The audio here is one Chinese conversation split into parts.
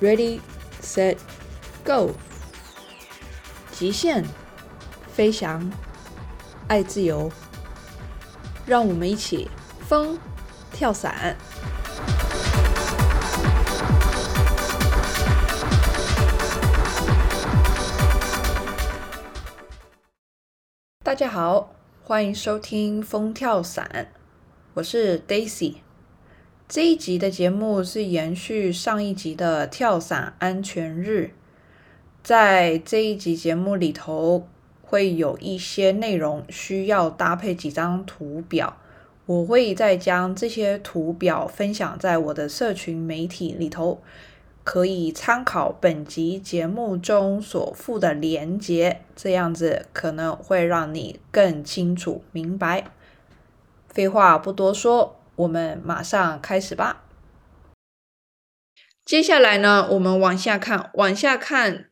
，Ready, set, go！极限飞翔，爱自由，让我们一起疯跳伞。大家好，欢迎收听《疯跳伞》，我是 Daisy。这一集的节目是延续上一集的跳伞安全日，在这一集节目里头会有一些内容需要搭配几张图表，我会再将这些图表分享在我的社群媒体里头，可以参考本集节目中所附的连结，这样子可能会让你更清楚明白。废话不多说。我们马上开始吧。接下来呢，我们往下看，往下看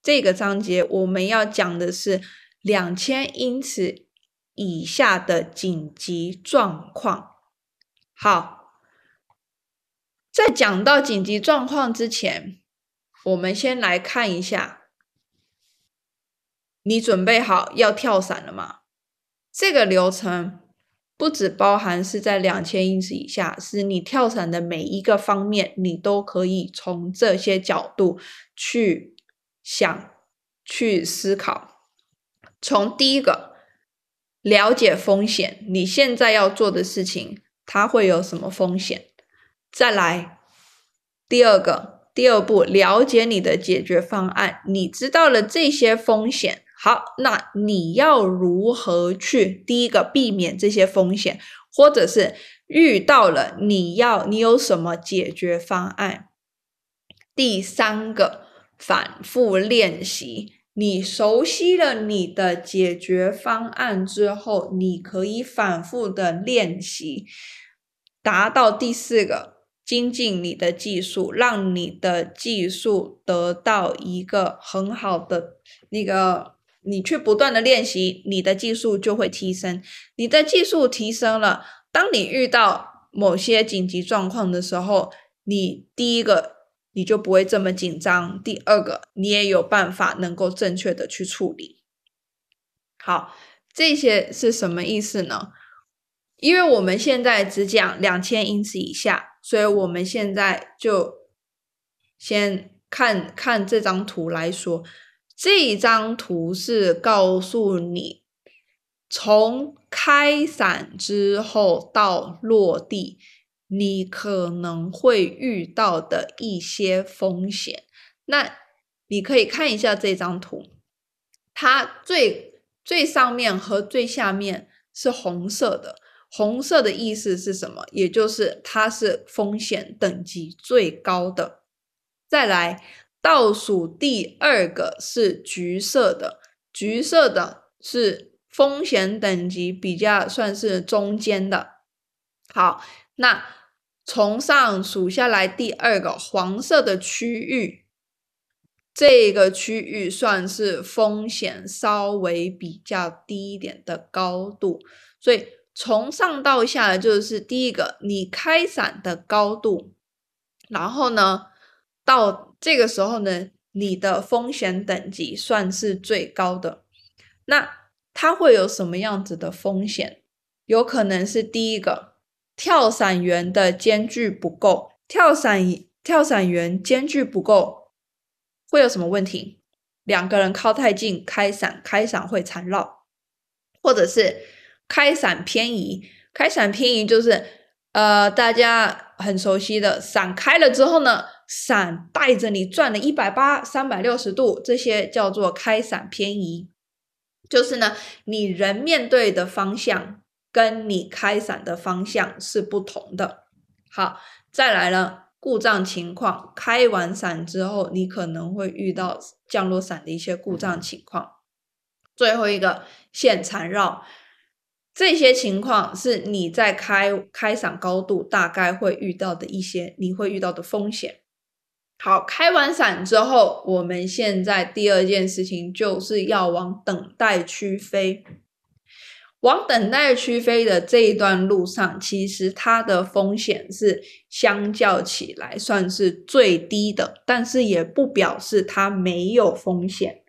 这个章节，我们要讲的是两千英尺以下的紧急状况。好，在讲到紧急状况之前，我们先来看一下，你准备好要跳伞了吗？这个流程。不只包含是在两千英尺以下，是你跳伞的每一个方面，你都可以从这些角度去想、去思考。从第一个，了解风险，你现在要做的事情，它会有什么风险？再来，第二个，第二步，了解你的解决方案，你知道了这些风险。好，那你要如何去第一个避免这些风险，或者是遇到了你要你有什么解决方案？第三个，反复练习，你熟悉了你的解决方案之后，你可以反复的练习，达到第四个，精进你的技术，让你的技术得到一个很好的那个。你去不断的练习，你的技术就会提升。你的技术提升了，当你遇到某些紧急状况的时候，你第一个你就不会这么紧张，第二个你也有办法能够正确的去处理。好，这些是什么意思呢？因为我们现在只讲两千英尺以下，所以我们现在就先看看这张图来说。这张图是告诉你，从开伞之后到落地，你可能会遇到的一些风险。那你可以看一下这张图，它最最上面和最下面是红色的，红色的意思是什么？也就是它是风险等级最高的。再来。倒数第二个是橘色的，橘色的是风险等级比较算是中间的。好，那从上数下来，第二个黄色的区域，这个区域算是风险稍微比较低一点的高度。所以从上到下就是第一个，你开伞的高度，然后呢？到这个时候呢，你的风险等级算是最高的。那它会有什么样子的风险？有可能是第一个，跳伞员的间距不够，跳伞跳伞员间距不够，会有什么问题？两个人靠太近，开伞开伞会缠绕，或者是开伞偏移。开伞偏移就是呃，大家很熟悉的伞开了之后呢。伞带着你转了一百八、三百六十度，这些叫做开伞偏移。就是呢，你人面对的方向跟你开伞的方向是不同的。好，再来了，故障情况，开完伞之后，你可能会遇到降落伞的一些故障情况。最后一个线缠绕，这些情况是你在开开伞高度大概会遇到的一些你会遇到的风险。好，开完伞之后，我们现在第二件事情就是要往等待区飞。往等待区飞的这一段路上，其实它的风险是相较起来算是最低的，但是也不表示它没有风险。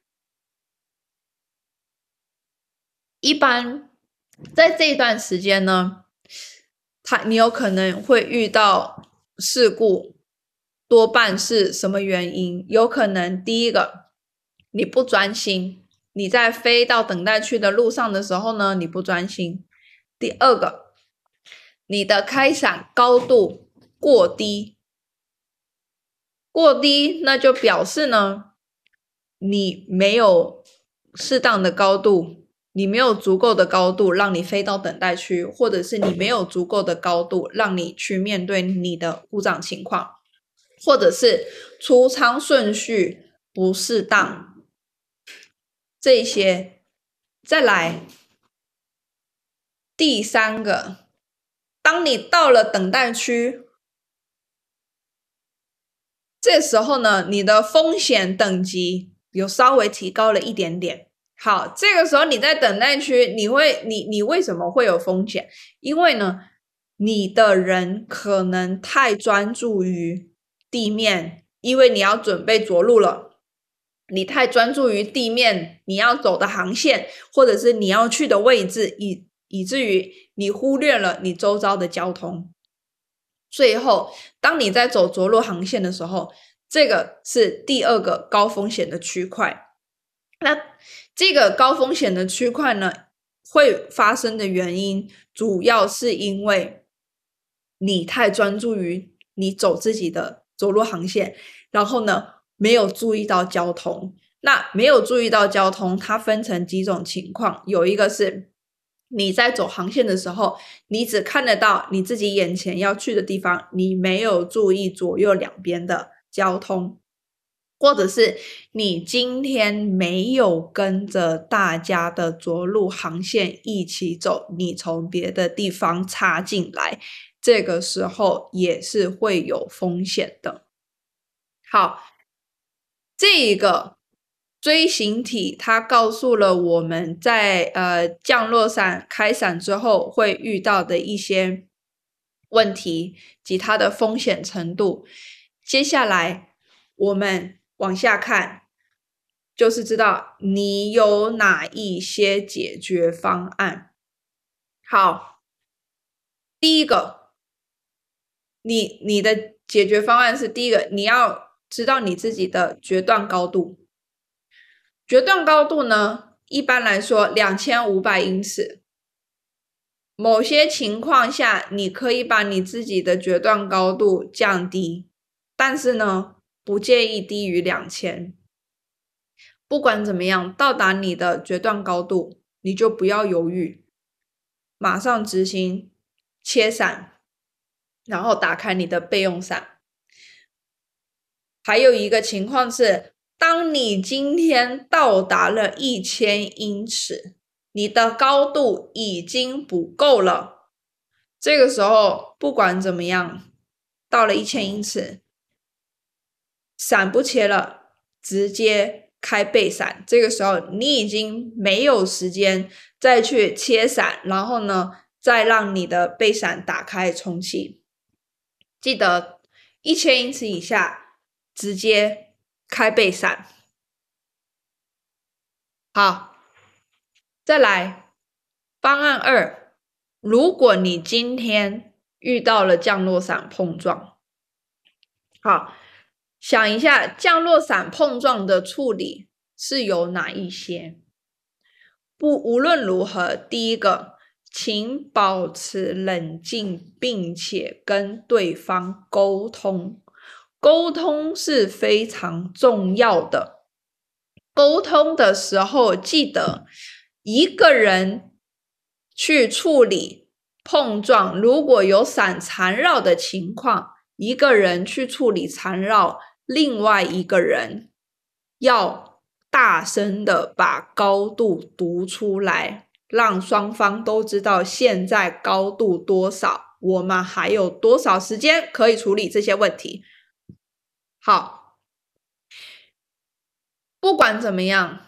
一般在这一段时间呢，它你有可能会遇到事故，多半是什么原因？有可能第一个你不专心。你在飞到等待区的路上的时候呢，你不专心。第二个，你的开伞高度过低，过低那就表示呢，你没有适当的高度，你没有足够的高度让你飞到等待区，或者是你没有足够的高度让你去面对你的故障情况，或者是出仓顺序不适当。这些，再来第三个，当你到了等待区，这时候呢，你的风险等级有稍微提高了一点点。好，这个时候你在等待区，你会，你你为什么会有风险？因为呢，你的人可能太专注于地面，因为你要准备着陆了。你太专注于地面，你要走的航线，或者是你要去的位置，以以至于你忽略了你周遭的交通。最后，当你在走着陆航线的时候，这个是第二个高风险的区块。那这个高风险的区块呢，会发生的原因，主要是因为你太专注于你走自己的走路航线，然后呢？没有注意到交通，那没有注意到交通，它分成几种情况。有一个是你在走航线的时候，你只看得到你自己眼前要去的地方，你没有注意左右两边的交通，或者是你今天没有跟着大家的着陆航线一起走，你从别的地方插进来，这个时候也是会有风险的。好。这一个锥形体，它告诉了我们在呃降落伞开伞之后会遇到的一些问题及它的风险程度。接下来我们往下看，就是知道你有哪一些解决方案。好，第一个，你你的解决方案是第一个，你要。知道你自己的决断高度，决断高度呢？一般来说，两千五百英尺。某些情况下，你可以把你自己的决断高度降低，但是呢，不建议低于两千。不管怎么样，到达你的决断高度，你就不要犹豫，马上执行切伞，然后打开你的备用伞。还有一个情况是，当你今天到达了一千英尺，你的高度已经不够了。这个时候，不管怎么样，到了一千英尺，伞不切了，直接开背伞。这个时候，你已经没有时间再去切伞，然后呢，再让你的背伞打开充气。记得一千英尺以下。直接开背伞，好，再来方案二。如果你今天遇到了降落伞碰撞，好，想一下降落伞碰撞的处理是有哪一些？不，无论如何，第一个，请保持冷静，并且跟对方沟通。沟通是非常重要的。沟通的时候，记得一个人去处理碰撞，如果有伞缠绕的情况，一个人去处理缠绕，另外一个人要大声的把高度读出来，让双方都知道现在高度多少，我们还有多少时间可以处理这些问题。好，不管怎么样，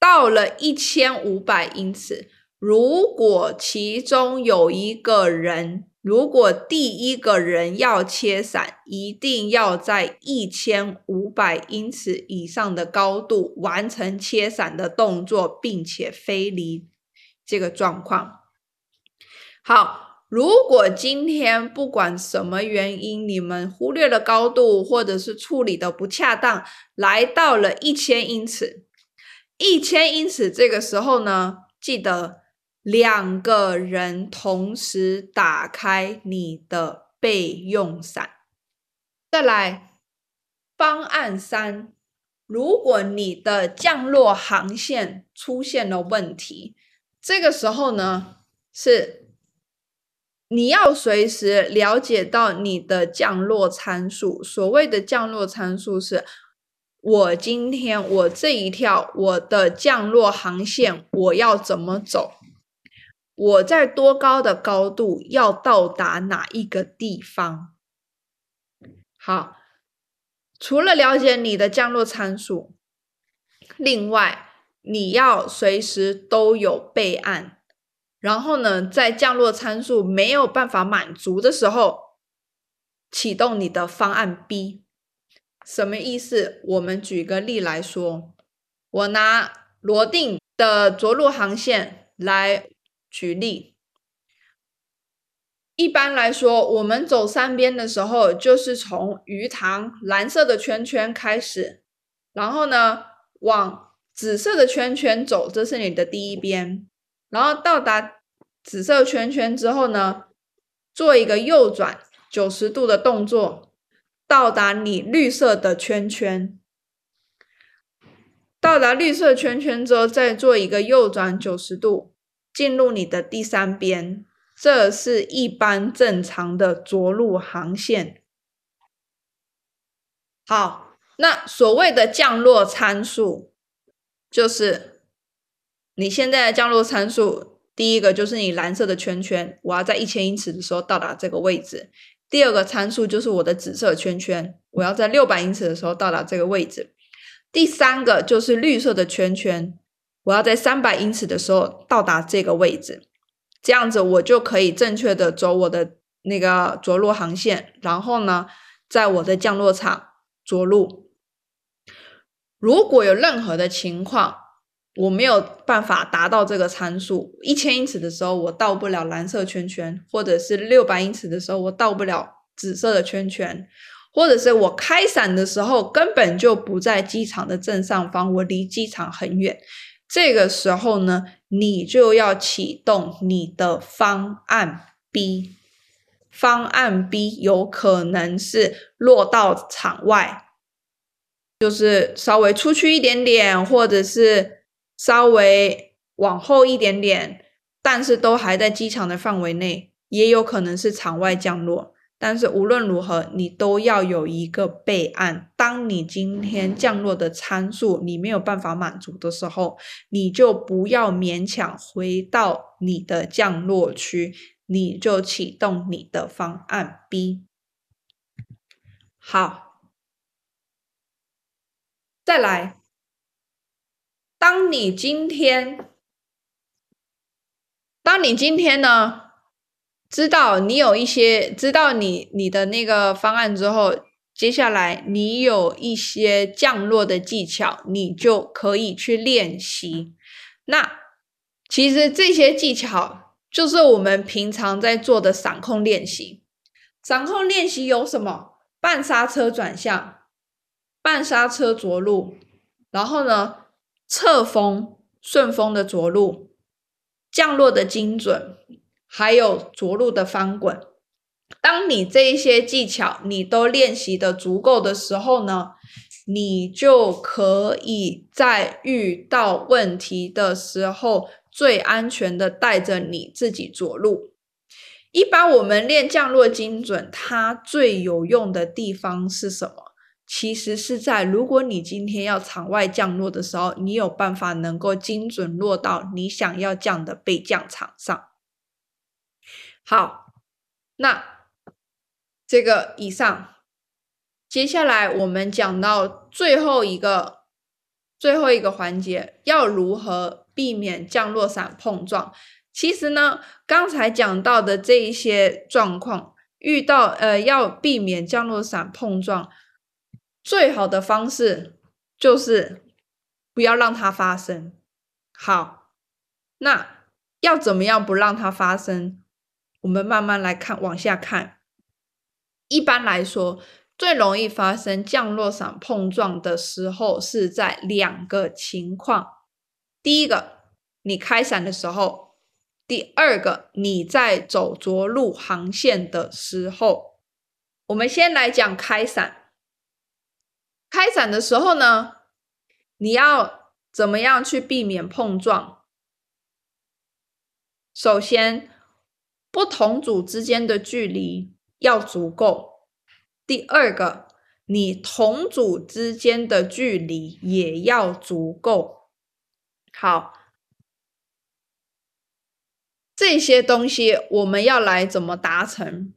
到了一千五百英尺，如果其中有一个人，如果第一个人要切伞，一定要在一千五百英尺以上的高度完成切伞的动作，并且飞离这个状况。好，如果今天不管什么原因，你们忽略了高度，或者是处理的不恰当，来到了一千英尺。一千英尺，这个时候呢，记得两个人同时打开你的备用伞。再来，方案三，如果你的降落航线出现了问题，这个时候呢，是你要随时了解到你的降落参数。所谓的降落参数是。我今天我这一跳我的降落航线我要怎么走？我在多高的高度要到达哪一个地方？好，除了了解你的降落参数，另外你要随时都有备案。然后呢，在降落参数没有办法满足的时候，启动你的方案 B。什么意思？我们举个例来说，我拿罗定的着陆航线来举例。一般来说，我们走三边的时候，就是从鱼塘蓝色的圈圈开始，然后呢往紫色的圈圈走，这是你的第一边。然后到达紫色圈圈之后呢，做一个右转九十度的动作。到达你绿色的圈圈，到达绿色圈圈之后，再做一个右转九十度，进入你的第三边。这是一般正常的着陆航线。好，那所谓的降落参数，就是你现在降落参数，第一个就是你蓝色的圈圈，我要在一千英尺的时候到达这个位置。第二个参数就是我的紫色圈圈，我要在六百英尺的时候到达这个位置。第三个就是绿色的圈圈，我要在三百英尺的时候到达这个位置。这样子我就可以正确的走我的那个着陆航线，然后呢，在我的降落场着陆。如果有任何的情况，我没有办法达到这个参数，一千英尺的时候我到不了蓝色圈圈，或者是六百英尺的时候我到不了紫色的圈圈，或者是我开伞的时候根本就不在机场的正上方，我离机场很远。这个时候呢，你就要启动你的方案 B。方案 B 有可能是落到场外，就是稍微出去一点点，或者是。稍微往后一点点，但是都还在机场的范围内，也有可能是场外降落。但是无论如何，你都要有一个备案。当你今天降落的参数你没有办法满足的时候，你就不要勉强回到你的降落区，你就启动你的方案 B。好，再来。当你今天，当你今天呢，知道你有一些知道你你的那个方案之后，接下来你有一些降落的技巧，你就可以去练习。那其实这些技巧就是我们平常在做的闪控练习。闪控练习有什么？半刹车转向，半刹车着陆，然后呢？侧风、顺风的着陆、降落的精准，还有着陆的翻滚。当你这一些技巧你都练习的足够的时候呢，你就可以在遇到问题的时候最安全的带着你自己着陆。一般我们练降落精准，它最有用的地方是什么？其实是在，如果你今天要场外降落的时候，你有办法能够精准落到你想要降的备降场上。好，那这个以上，接下来我们讲到最后一个最后一个环节要如何避免降落伞碰撞？其实呢，刚才讲到的这一些状况，遇到呃要避免降落伞碰撞，最好的方式就是不要让它发生。好，那要怎么样不让它发生？我们慢慢来看，往下看。一般来说，最容易发生降落伞碰撞的时候是在两个情况：第一个，你开伞的时候；第二个，你在走着陆航线的时候。我们先来讲开伞。开伞的时候呢，你要怎么样去避免碰撞？首先。不同组之间的距离要足够。第二个，你同组之间的距离也要足够。好，这些东西我们要来怎么达成？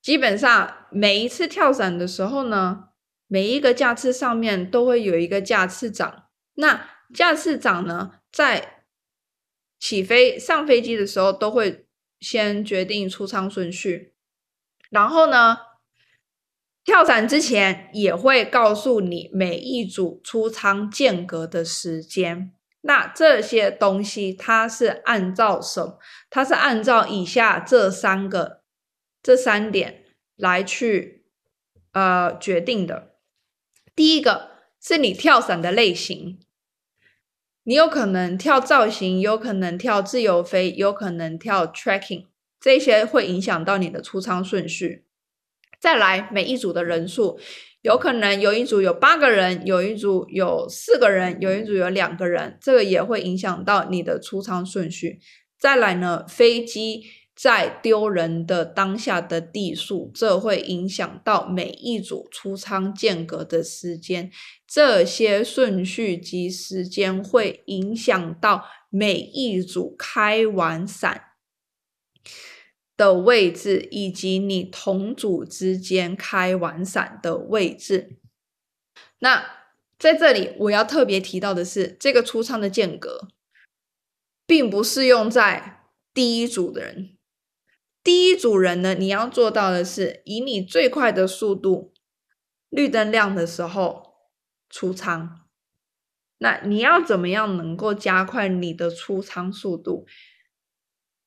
基本上每一次跳伞的时候呢，每一个架次上面都会有一个架次长。那架次长呢，在起飞上飞机的时候都会。先决定出舱顺序，然后呢，跳伞之前也会告诉你每一组出舱间隔的时间。那这些东西它是按照什？它是按照以下这三个、这三点来去呃决定的。第一个是你跳伞的类型。你有可能跳造型，有可能跳自由飞，有可能跳 tracking，这些会影响到你的出舱顺序。再来，每一组的人数，有可能有一组有八个人，有一组有四个人，有一组有两个人，这个也会影响到你的出舱顺序。再来呢，飞机。在丢人的当下的地数，这会影响到每一组出舱间隔的时间，这些顺序及时间会影响到每一组开完伞的位置，以及你同组之间开完伞的位置。那在这里我要特别提到的是，这个出舱的间隔，并不适用在第一组的人。第一组人呢，你要做到的是以你最快的速度，绿灯亮的时候出舱。那你要怎么样能够加快你的出舱速度？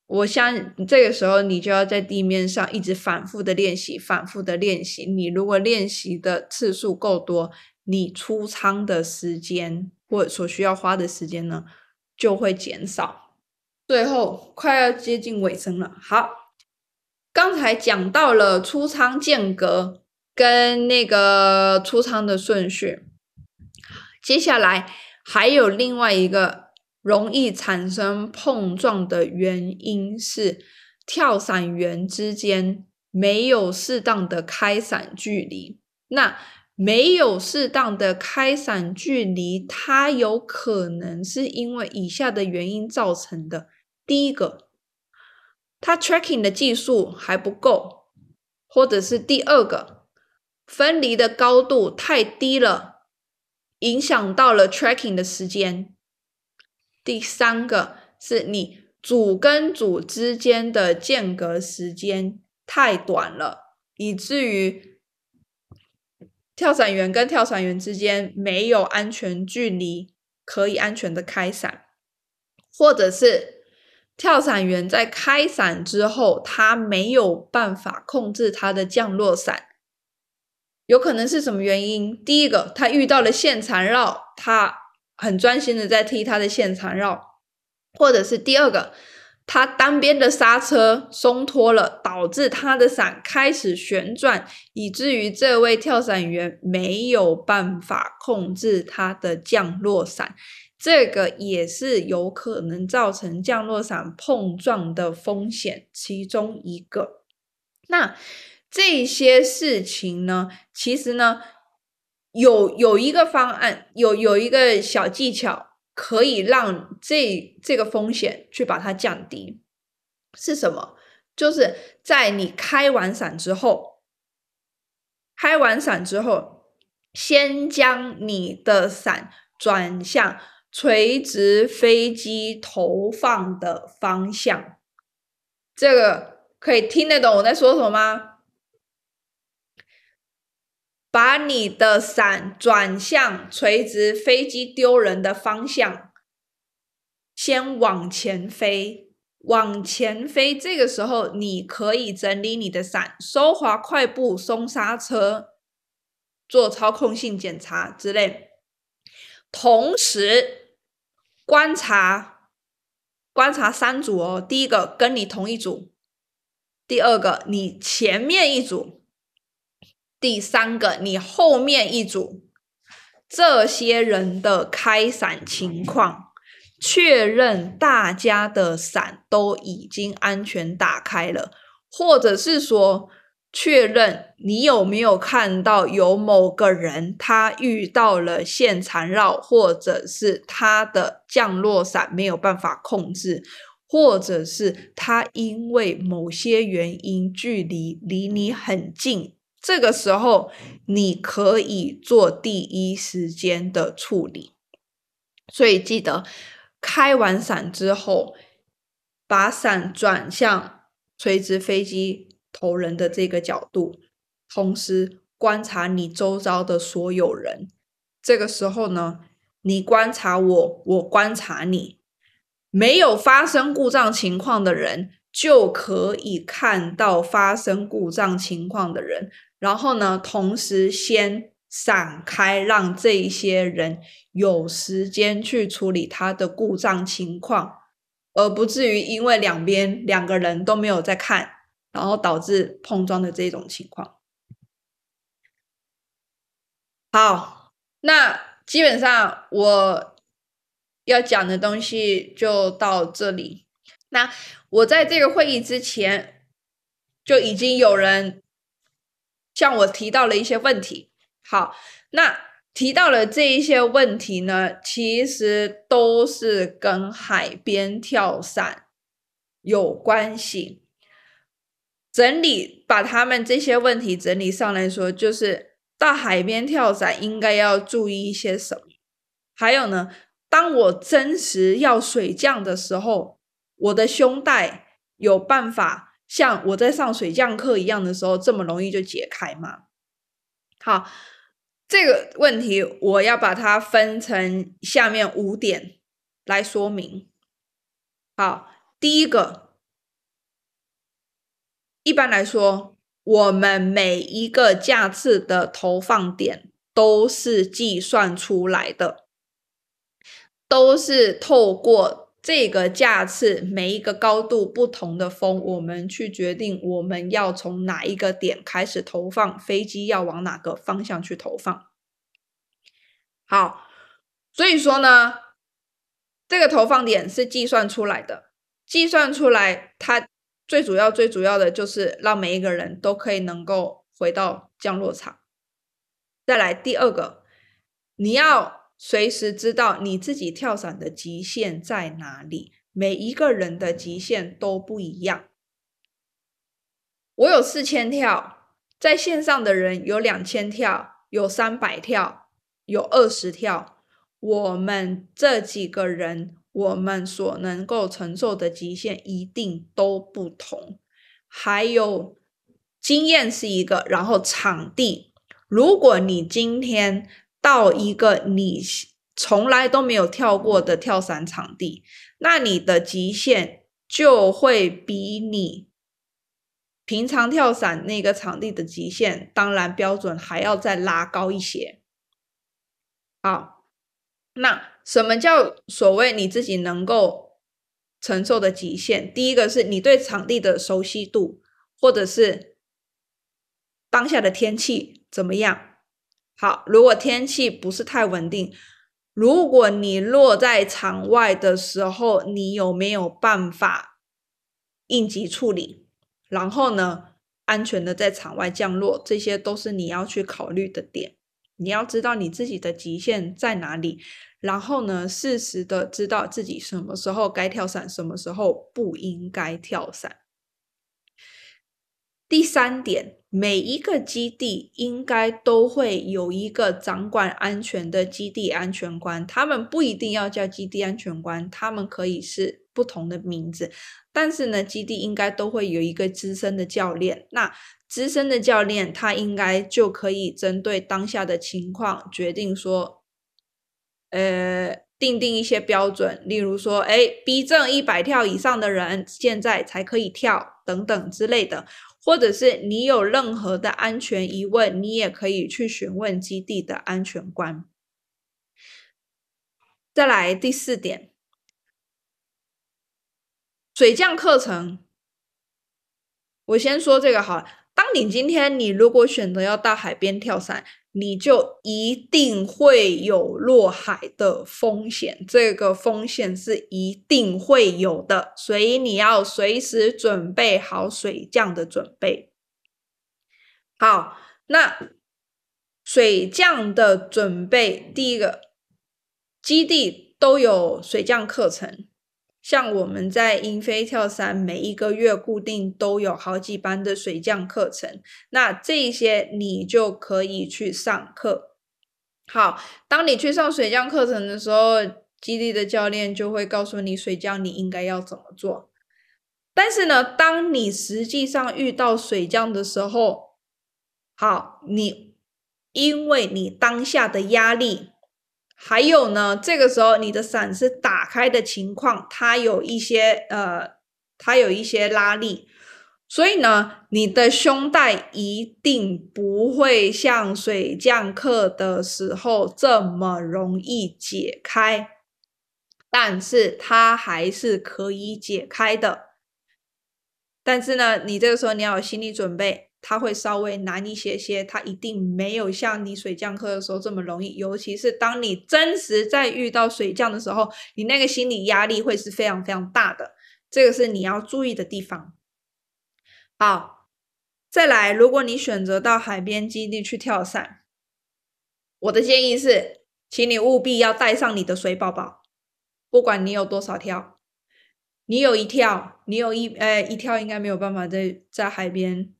我相这个时候你就要在地面上一直反复的练习，反复的练习。你如果练习的次数够多，你出舱的时间或所需要花的时间呢，就会减少。最后快要接近尾声了，好。刚才讲到了出仓间隔跟那个出仓的顺序，接下来还有另外一个容易产生碰撞的原因是跳伞员之间没有适当的开伞距离。那没有适当的开伞距离，它有可能是因为以下的原因造成的。第一个。它 tracking 的技术还不够，或者是第二个分离的高度太低了，影响到了 tracking 的时间。第三个是你组跟组之间的间隔时间太短了，以至于跳伞员跟跳伞员之间没有安全距离，可以安全的开伞，或者是。跳伞员在开伞之后，他没有办法控制他的降落伞，有可能是什么原因？第一个，他遇到了线缠绕，他很专心的在踢他的线缠绕，或者是第二个，他单边的刹车松脱了，导致他的伞开始旋转，以至于这位跳伞员没有办法控制他的降落伞。这个也是有可能造成降落伞碰撞的风险其中一个。那这些事情呢，其实呢，有有一个方案，有有一个小技巧，可以让这这个风险去把它降低。是什么？就是在你开完伞之后，开完伞之后，先将你的伞。转向垂直飞机投放的方向。这个可以听得懂我在说什么吗？把你的伞转向垂直飞机丢人的方向，先往前飞，往前飞。这个时候，你可以整理你的伞，收滑快步，松刹车，做操控性检查之类。同时观察观察三组哦，第一个跟你同一组，第二个你前面一组。第三个，你后面一组这些人的开伞情况，确认大家的伞都已经安全打开了，或者是说确认你有没有看到有某个人他遇到了线缠绕，或者是他的降落伞没有办法控制，或者是他因为某些原因距离离你很近。这个时候，你可以做第一时间的处理，所以记得开完伞之后，把伞转向垂直飞机头人的这个角度，同时观察你周遭的所有人。这个时候呢，你观察我，我观察你，没有发生故障情况的人，就可以看到发生故障情况的人。然后呢，同时先闪开，让这些人有时间去处理他的故障情况，而不至于因为两边两个人都没有在看，然后导致碰撞的这种情况。好，那基本上我要讲的东西就到这里。那我在这个会议之前就已经有人。向我提到了一些问题，好，那提到了这一些问题呢，其实都是跟海边跳伞有关系。整理把他们这些问题整理上来说，就是到海边跳伞应该要注意一些什么？还有呢，当我真实要水降的时候，我的胸带有办法。像我在上水降课一样的时候，这么容易就解开吗？好，这个问题我要把它分成下面五点来说明。好，第一个，一般来说，我们每一个架次的投放点都是计算出来的，都是透过。这个架次每一个高度不同的风，我们去决定我们要从哪一个点开始投放飞机，要往哪个方向去投放。好，所以说呢，这个投放点是计算出来的，计算出来，它最主要最主要的就是让每一个人都可以能够回到降落场。再来第二个，你要。随时知道你自己跳伞的极限在哪里，每一个人的极限都不一样。我有四千跳，在线上的人有两千跳，有三百跳，有二十跳。我们这几个人，我们所能够承受的极限一定都不同。还有经验是一个，然后场地，如果你今天。到一个你从来都没有跳过的跳伞场地，那你的极限就会比你平常跳伞那个场地的极限，当然标准还要再拉高一些。好，那什么叫所谓你自己能够承受的极限？第一个是你对场地的熟悉度，或者是当下的天气怎么样。好，如果天气不是太稳定，如果你落在场外的时候，你有没有办法应急处理？然后呢，安全的在场外降落，这些都是你要去考虑的点。你要知道你自己的极限在哪里，然后呢，适时的知道自己什么时候该跳伞，什么时候不应该跳伞。第三点。每一个基地应该都会有一个掌管安全的基地安全官，他们不一定要叫基地安全官，他们可以是不同的名字。但是呢，基地应该都会有一个资深的教练。那资深的教练他应该就可以针对当下的情况决定说，呃，定定一些标准，例如说，哎，B 证一百跳以上的人现在才可以跳，等等之类的。或者是你有任何的安全疑问，你也可以去询问基地的安全官。再来第四点，水降课程，我先说这个好。当你今天你如果选择要到海边跳伞。你就一定会有落海的风险，这个风险是一定会有的，所以你要随时准备好水降的准备。好，那水降的准备，第一个基地都有水降课程。像我们在英飞跳伞，每一个月固定都有好几班的水降课程，那这些你就可以去上课。好，当你去上水降课程的时候，基地的教练就会告诉你水降你应该要怎么做。但是呢，当你实际上遇到水降的时候，好，你因为你当下的压力。还有呢，这个时候你的伞是打开的情况，它有一些呃，它有一些拉力，所以呢，你的胸带一定不会像水降课的时候这么容易解开，但是它还是可以解开的。但是呢，你这个时候你要有心理准备。它会稍微难一些些，它一定没有像你水降课的时候这么容易。尤其是当你真实在遇到水降的时候，你那个心理压力会是非常非常大的，这个是你要注意的地方。好，再来，如果你选择到海边基地去跳伞，我的建议是，请你务必要带上你的水宝宝，不管你有多少跳，你有一跳，你有一呃一跳应该没有办法在在海边。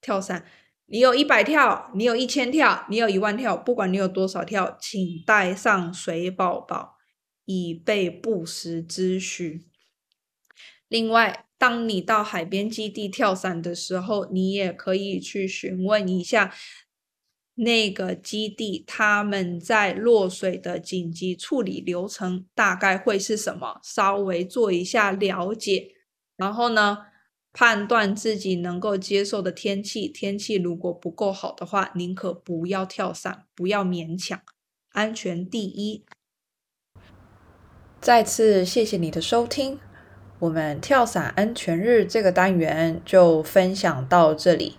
跳伞，你有一百跳，你有一千跳，你有一万跳，不管你有多少跳，请带上水宝宝，以备不时之需。另外，当你到海边基地跳伞的时候，你也可以去询问一下那个基地他们在落水的紧急处理流程大概会是什么，稍微做一下了解，然后呢？判断自己能够接受的天气，天气如果不够好的话，宁可不要跳伞，不要勉强，安全第一。再次谢谢你的收听，我们跳伞安全日这个单元就分享到这里。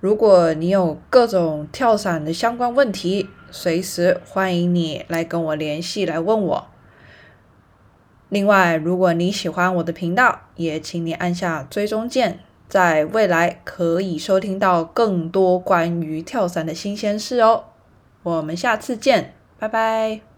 如果你有各种跳伞的相关问题，随时欢迎你来跟我联系来问我。另外，如果你喜欢我的频道，也请你按下追踪键，在未来可以收听到更多关于跳伞的新鲜事哦。我们下次见，拜拜。